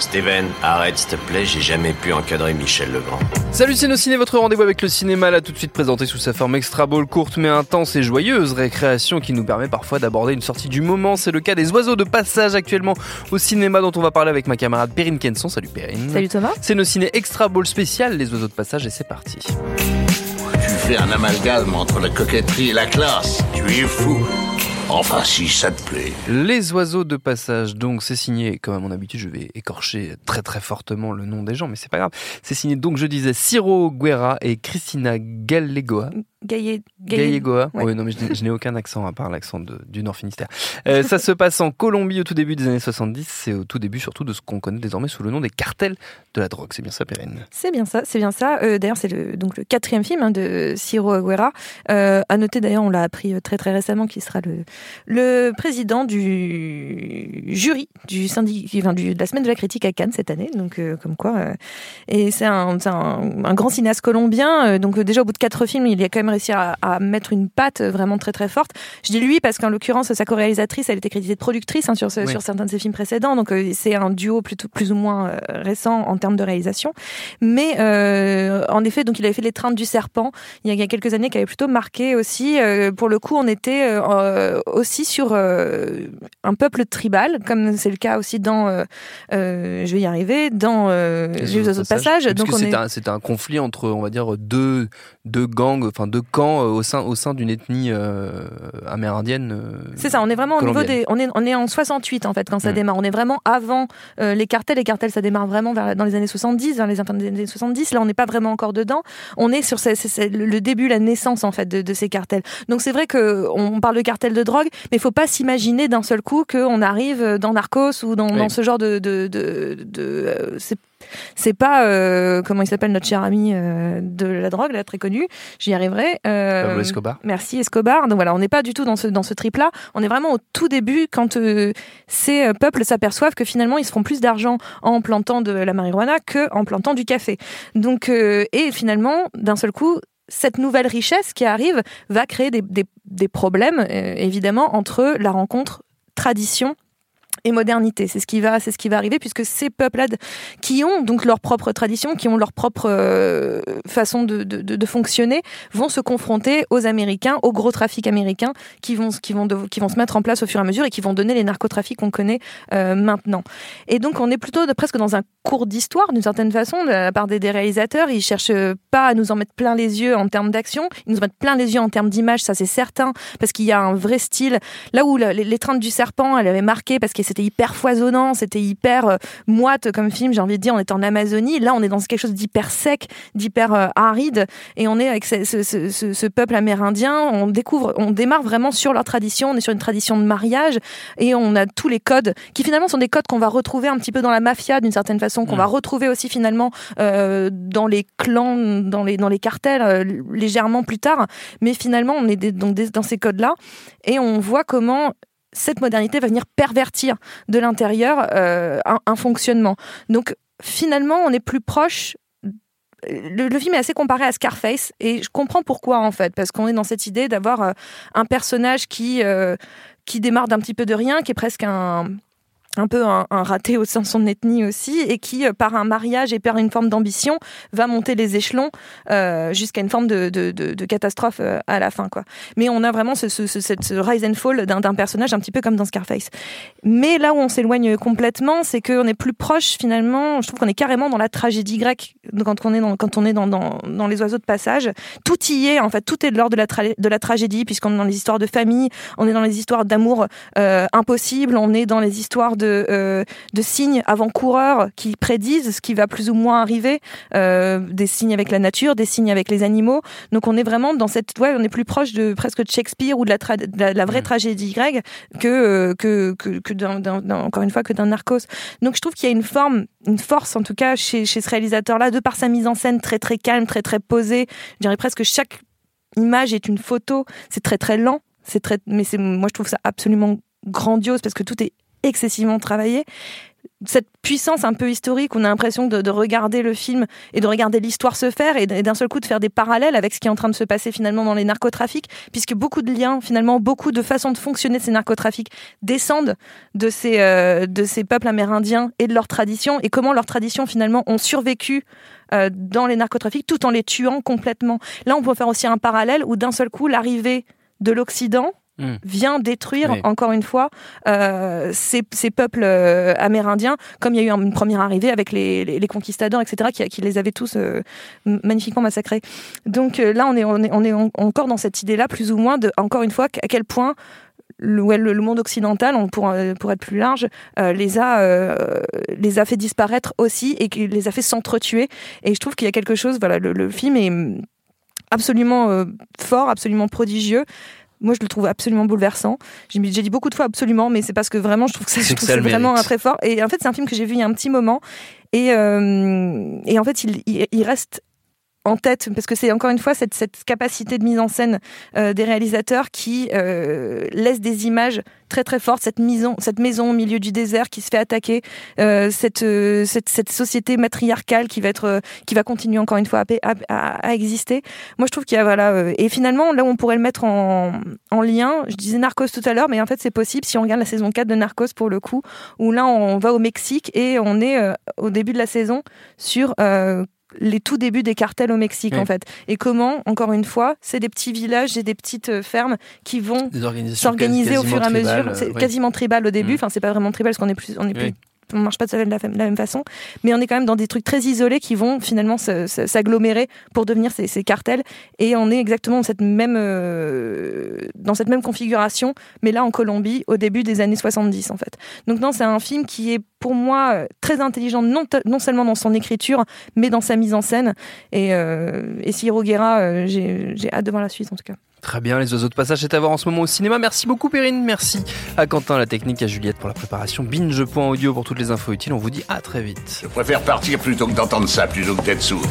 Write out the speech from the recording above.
Steven, arrête s'il te plaît, j'ai jamais pu encadrer Michel Legrand. Salut c'est Ciné, votre rendez-vous avec le cinéma, là tout de suite présenté sous sa forme extra ball courte mais intense et joyeuse, récréation qui nous permet parfois d'aborder une sortie du moment. C'est le cas des oiseaux de passage actuellement au cinéma dont on va parler avec ma camarade Perrine Kenson. Salut Perrine. Salut Thomas. C'est nos ciné extra ball spécial, les oiseaux de passage et c'est parti. Tu fais un amalgame entre la coquetterie et la classe. Tu es fou. Enfin, si ça te plaît. Les oiseaux de passage, donc c'est signé, comme à mon habitude, je vais écorcher très très fortement le nom des gens, mais c'est pas grave. C'est signé, donc je disais, Ciro Guerra et Christina Gallegoa. Gaillet, Gallegoa. Oui, non, mais je, n'ai aucun accent à part l'accent du Nord Finistère. Euh, ça se passe en Colombie au tout début des années 70. C'est au tout début surtout de ce qu'on connaît désormais sous le nom des cartels de la drogue. C'est bien ça, Perrine C'est bien ça, c'est bien ça. Euh, d'ailleurs, c'est le, donc le quatrième film hein, de Ciro Guerra. Euh, à noter d'ailleurs, on l'a appris euh, très très récemment, qu'il sera le, le président du jury du syndicat, enfin, de la semaine de la critique à Cannes cette année. Donc, comme quoi. et c'est un, un, un, grand cinéaste colombien. donc, déjà au bout de quatre films, il y a quand même réussir à, mettre une patte vraiment très très forte. Je dis lui parce qu'en l'occurrence, sa co-réalisatrice, elle était créditée de productrice hein, sur, sur certains de ses films précédents, donc euh, c'est un duo plutôt plus ou moins euh, récent en termes de réalisation. Mais euh, en effet, donc il avait fait Trains du Serpent il y, a, quelques années, qui avait plutôt marqué aussi. pour le coup, on était aussi sur un peuple tribal, comme c'est le cas aussi dans, je vais y arriver, dans les autres passages. Donc c'est un, un conflit entre, on va dire, deux deux gangs, enfin deux camps euh, au sein au sein d'une ethnie euh, amérindienne. Euh, c'est ça, on est vraiment au niveau des, on est on est en 68 en fait quand ça démarre. On est vraiment avant les cartels. Les cartels ça démarre vraiment vers, dans les années 70, dans les années 70. Là on n'est pas vraiment encore dedans. On est sur le début, la naissance en fait de, ces cartels. Donc c'est vrai que on parle de cartel de drogue, mais il faut pas s'imaginer d'un seul coup qu'on arrive dans Narcos ou dans, dans ce genre de, de, de, de c'est pas euh, comment il s'appelle notre cher ami euh, de la drogue, là très connu. J'y arriverai. Euh, Escobar. Merci Escobar. Donc voilà, on n'est pas du tout dans ce dans ce trip là. On est vraiment au tout début quand ces peuples s'aperçoivent que finalement ils se font plus d'argent en plantant de la marijuana que en plantant du café. Donc et finalement d'un seul coup cette nouvelle richesse qui arrive va créer des, des, des problèmes, évidemment, entre la rencontre tradition et modernité. C'est ce qui va, c'est ce qui va arriver puisque ces peuples-là qui ont donc leur propre tradition, qui ont leur propre euh, façon de, fonctionner, vont se confronter aux Américains, au gros trafic américain qui vont, qui vont, qui vont se mettre en place au fur et à mesure et qui vont donner les narcotrafics qu'on connaît euh, maintenant. Et donc on est plutôt de, presque dans un cours d'histoire d'une certaine façon de la part des, réalisateurs. Ils cherchent pas à nous en mettre plein les yeux en termes d'action, ils nous en mettent plein les yeux en termes d'image, ça c'est certain, parce qu'il y a un vrai style. Là où l'étreinte du serpent, elle avait marqué parce que c'était hyper foisonnant, c'était hyper euh, moite comme film, j'ai envie de dire, on est en Amazonie. Là, on est dans quelque chose d'hyper sec, d'hyper euh, aride, et on est avec ce, ce, ce, ce, peuple amérindien. On découvre, on démarre vraiment sur leur tradition, on est sur une tradition de mariage, et on a tous les codes qui finalement sont des codes qu'on va retrouver un petit peu dans la mafia d'une certaine façon, qu'on va retrouver aussi finalement euh, dans les clans, dans les, dans les cartels euh, légèrement plus tard. Mais finalement, on est donc dans ces codes-là, et on voit comment cette modernité va venir pervertir de l'intérieur euh, un, fonctionnement. Donc finalement, on est plus proche le, film est assez comparé à Scarface et je comprends pourquoi en fait parce qu'on est dans cette idée d'avoir euh, un personnage qui euh, qui démarre d'un petit peu de rien qui est presque un un peu un, raté au sein de son ethnie aussi, et qui, euh, par un mariage et par une forme d'ambition, va monter les échelons euh, jusqu'à une forme de, de, de, de, catastrophe euh, à la fin. Quoi. Mais on a vraiment ce, ce, ce, cette rise and fall d'un personnage un petit peu comme dans Scarface. Mais là où on s'éloigne complètement, c'est qu'on est plus proche finalement, je trouve qu'on est carrément dans la tragédie grecque quand on est dans, quand on est dans, dans, dans les oiseaux de passage. Tout y est, en fait, tout est de l'ordre de la, de la tragédie, puisqu'on est dans les histoires de famille, on est dans les histoires d'amour euh, impossible, on est dans les histoires de euh, de, signes avant-coureurs qui prédisent ce qui va plus ou moins arriver, euh, des signes avec la nature, des signes avec les animaux. Donc on est vraiment dans cette, ouais, on est plus proche de presque de Shakespeare ou de la, la, vraie tragédie grecque que euh, que que, d'un, encore une fois que d'un Narcos. Donc je trouve qu'il y a une forme, une force en tout cas chez, chez ce réalisateur-là, de par sa mise en scène très très calme, très très posée. Je dirais presque chaque image est une photo. C'est très très lent. C'est très, mais c'est moi je trouve ça absolument grandiose parce que tout est excessivement travaillé. cette puissance un peu historique, on a l'impression de, regarder le film et de regarder l'histoire se faire et d'un seul coup de faire des parallèles avec ce qui est en train de se passer finalement dans les narcotrafics, puisque beaucoup de liens, finalement, beaucoup de façons de fonctionner de ces narcotrafics descendent de ces, euh, de ces peuples amérindiens et de leurs traditions et comment leurs traditions finalement ont survécu euh, dans les narcotrafics tout en les tuant complètement. Là, on peut faire aussi un parallèle où d'un seul coup, l'arrivée de l'Occident Hmm. vient détruire encore une fois euh, ces, peuples euh, amérindiens, comme il y a eu une première arrivée avec les, conquistadors, etc., qui, les avaient tous euh, magnifiquement massacrés. Donc là, on est, on est, encore dans cette idée-là, plus ou moins, de, encore une fois, à quel point le, le, monde occidental, on, pour, pour être plus large, les, a, les a fait disparaître aussi et les a fait s'entretuer. Et je trouve qu'il y a quelque chose, voilà, le, le film est absolument fort, absolument prodigieux. Moi, je le trouve absolument bouleversant. J'ai dit beaucoup de fois absolument, mais c'est parce que vraiment, je trouve que c'est vraiment un très fort. Et en fait, c'est un film que j'ai vu il y a un petit moment. Et, euh, et en fait, il, il, reste en tête, parce que c'est encore une fois cette, cette, capacité de mise en scène euh, des réalisateurs qui euh, laisse des images très très fortes, cette maison, cette maison au milieu du désert qui se fait attaquer, euh, cette, euh, cette, cette, société matriarcale qui va être, euh, qui va continuer encore une fois à, à, à exister. Moi, je trouve qu'il y a voilà, et finalement là où on pourrait le mettre en, en lien, je disais Narcos tout à l'heure, mais en fait c'est possible si on regarde la saison 4 de Narcos pour le coup, où là on va au Mexique et on est au début de la saison sur les tout débuts des cartels au Mexique en fait. Et comment, encore une fois, c'est des petits villages et des petites euh, fermes qui vont s'organiser au fur et à mesure. C'est quasiment tribal au début. Mm. Enfin, c'est pas vraiment tribal parce qu'on est plus, on est plus on marche pas de la, même façon, mais on est quand même dans des trucs très isolés qui vont finalement s'agglomérer pour devenir ces, cartels. Et on est exactement dans cette même euh, dans cette même configuration, mais là en Colombie au début des années 70 en fait. Donc non, c'est un film qui est pour moi euh, très intelligent, non, non seulement dans son écriture, mais dans sa mise en scène. Et, euh, et si Guerra, j'ai hâte de voir la suite en tout cas. Très bien, les oiseaux de passage c'est à voir en ce moment au cinéma. Merci beaucoup Perrine, merci à Quentin, la technique, à Juliette pour la préparation, binge.audio pour toutes les infos utiles. On vous dit à très vite. Je préfère partir plutôt que d'entendre ça, plutôt que d'être sourd.